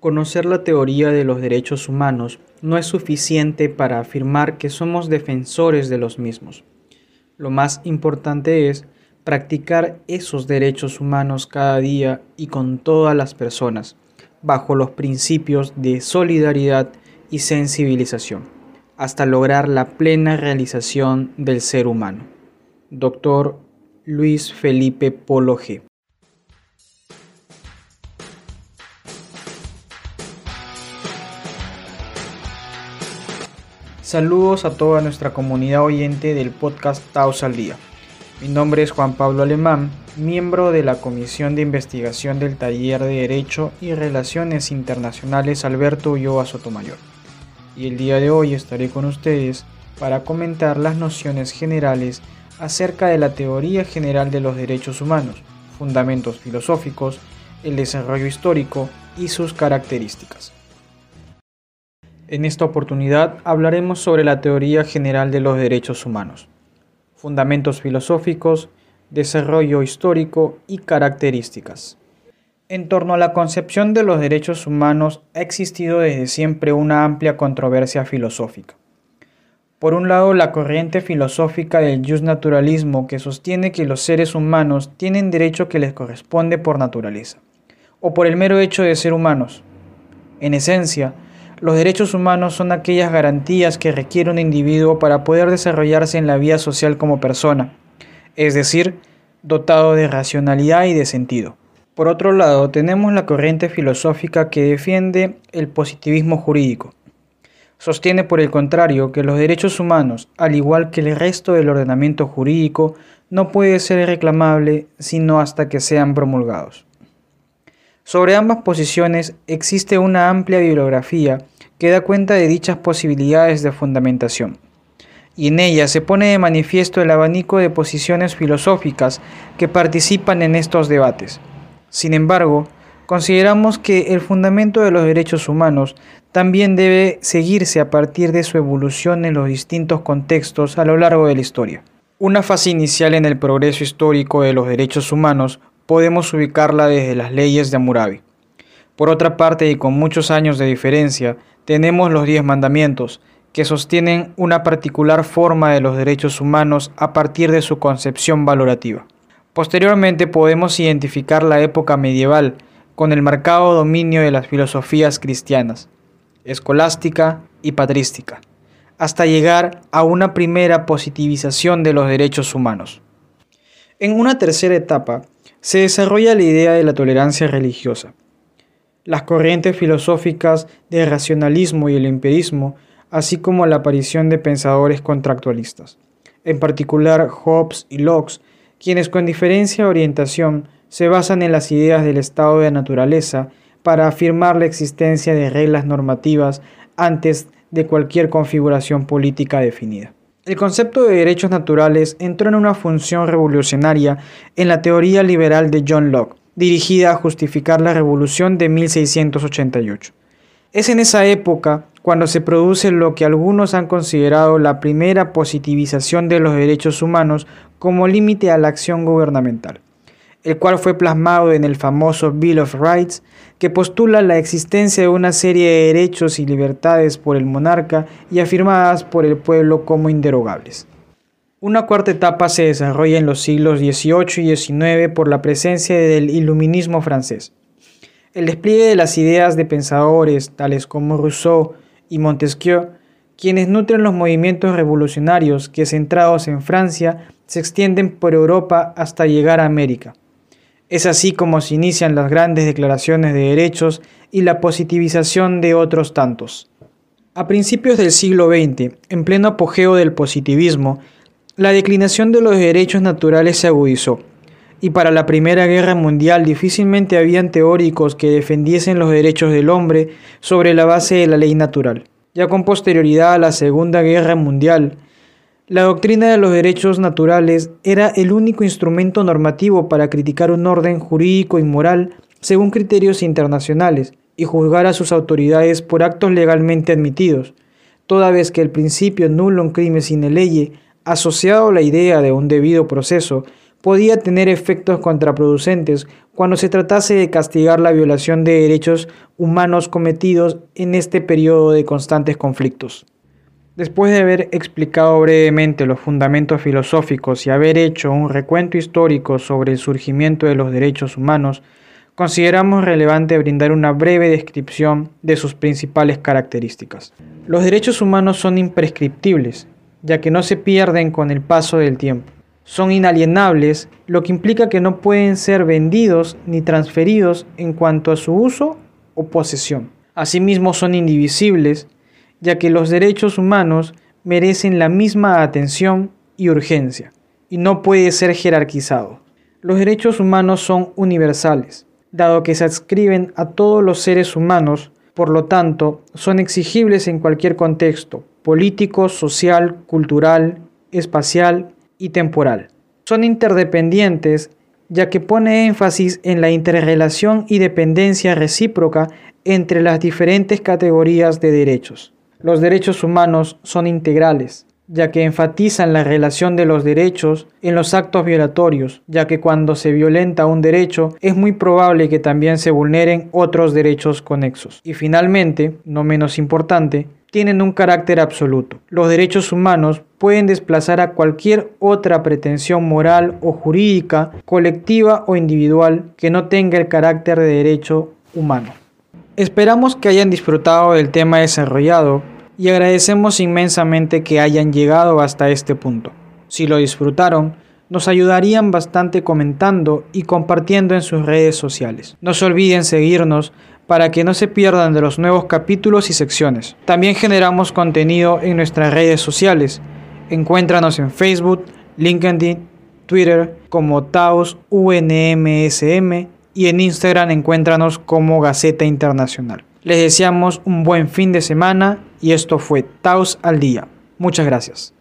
Conocer la teoría de los derechos humanos no es suficiente para afirmar que somos defensores de los mismos. Lo más importante es practicar esos derechos humanos cada día y con todas las personas, bajo los principios de solidaridad y sensibilización, hasta lograr la plena realización del ser humano. Doctor Luis Felipe Polo G. Saludos a toda nuestra comunidad oyente del podcast Taos al Día. Mi nombre es Juan Pablo Alemán, miembro de la Comisión de Investigación del Taller de Derecho y Relaciones Internacionales Alberto Ulloa Sotomayor. Y el día de hoy estaré con ustedes para comentar las nociones generales acerca de la teoría general de los derechos humanos, fundamentos filosóficos, el desarrollo histórico y sus características. En esta oportunidad hablaremos sobre la teoría general de los derechos humanos, fundamentos filosóficos, desarrollo histórico y características. En torno a la concepción de los derechos humanos ha existido desde siempre una amplia controversia filosófica. Por un lado, la corriente filosófica del naturalismo que sostiene que los seres humanos tienen derecho que les corresponde por naturaleza, o por el mero hecho de ser humanos. En esencia, los derechos humanos son aquellas garantías que requiere un individuo para poder desarrollarse en la vida social como persona, es decir, dotado de racionalidad y de sentido. Por otro lado, tenemos la corriente filosófica que defiende el positivismo jurídico. Sostiene, por el contrario, que los derechos humanos, al igual que el resto del ordenamiento jurídico, no puede ser reclamable sino hasta que sean promulgados. Sobre ambas posiciones existe una amplia bibliografía que da cuenta de dichas posibilidades de fundamentación, y en ella se pone de manifiesto el abanico de posiciones filosóficas que participan en estos debates. Sin embargo, consideramos que el fundamento de los derechos humanos también debe seguirse a partir de su evolución en los distintos contextos a lo largo de la historia. Una fase inicial en el progreso histórico de los derechos humanos podemos ubicarla desde las leyes de Hammurabi. Por otra parte, y con muchos años de diferencia, tenemos los diez mandamientos, que sostienen una particular forma de los derechos humanos a partir de su concepción valorativa. Posteriormente podemos identificar la época medieval con el marcado dominio de las filosofías cristianas, escolástica y patrística, hasta llegar a una primera positivización de los derechos humanos. En una tercera etapa, se desarrolla la idea de la tolerancia religiosa. Las corrientes filosóficas del racionalismo y el empirismo, así como la aparición de pensadores contractualistas, en particular Hobbes y Locke, quienes con diferencia orientación se basan en las ideas del estado de naturaleza para afirmar la existencia de reglas normativas antes de cualquier configuración política definida. El concepto de derechos naturales entró en una función revolucionaria en la teoría liberal de John Locke, dirigida a justificar la revolución de 1688. Es en esa época cuando se produce lo que algunos han considerado la primera positivización de los derechos humanos como límite a la acción gubernamental el cual fue plasmado en el famoso Bill of Rights, que postula la existencia de una serie de derechos y libertades por el monarca y afirmadas por el pueblo como inderogables. Una cuarta etapa se desarrolla en los siglos XVIII y XIX por la presencia del iluminismo francés. El despliegue de las ideas de pensadores tales como Rousseau y Montesquieu, quienes nutren los movimientos revolucionarios que centrados en Francia se extienden por Europa hasta llegar a América. Es así como se inician las grandes declaraciones de derechos y la positivización de otros tantos. A principios del siglo XX, en pleno apogeo del positivismo, la declinación de los derechos naturales se agudizó, y para la Primera Guerra Mundial difícilmente habían teóricos que defendiesen los derechos del hombre sobre la base de la ley natural. Ya con posterioridad a la Segunda Guerra Mundial, la doctrina de los derechos naturales era el único instrumento normativo para criticar un orden jurídico y moral según criterios internacionales y juzgar a sus autoridades por actos legalmente admitidos, toda vez que el principio nulo en crimen sine ley, asociado a la idea de un debido proceso, podía tener efectos contraproducentes cuando se tratase de castigar la violación de derechos humanos cometidos en este periodo de constantes conflictos. Después de haber explicado brevemente los fundamentos filosóficos y haber hecho un recuento histórico sobre el surgimiento de los derechos humanos, consideramos relevante brindar una breve descripción de sus principales características. Los derechos humanos son imprescriptibles, ya que no se pierden con el paso del tiempo. Son inalienables, lo que implica que no pueden ser vendidos ni transferidos en cuanto a su uso o posesión. Asimismo son indivisibles, ya que los derechos humanos merecen la misma atención y urgencia, y no puede ser jerarquizado. Los derechos humanos son universales, dado que se adscriben a todos los seres humanos, por lo tanto, son exigibles en cualquier contexto, político, social, cultural, espacial y temporal. Son interdependientes ya que pone énfasis en la interrelación y dependencia recíproca entre las diferentes categorías de derechos. Los derechos humanos son integrales, ya que enfatizan la relación de los derechos en los actos violatorios, ya que cuando se violenta un derecho es muy probable que también se vulneren otros derechos conexos. Y finalmente, no menos importante, tienen un carácter absoluto. Los derechos humanos pueden desplazar a cualquier otra pretensión moral o jurídica, colectiva o individual que no tenga el carácter de derecho humano. Esperamos que hayan disfrutado del tema desarrollado y agradecemos inmensamente que hayan llegado hasta este punto. Si lo disfrutaron, nos ayudarían bastante comentando y compartiendo en sus redes sociales. No se olviden seguirnos para que no se pierdan de los nuevos capítulos y secciones. También generamos contenido en nuestras redes sociales. Encuéntranos en Facebook, LinkedIn, Twitter como Taos UNMSM y en Instagram encuéntranos como Gaceta Internacional. Les deseamos un buen fin de semana y esto fue Taos al Día. Muchas gracias.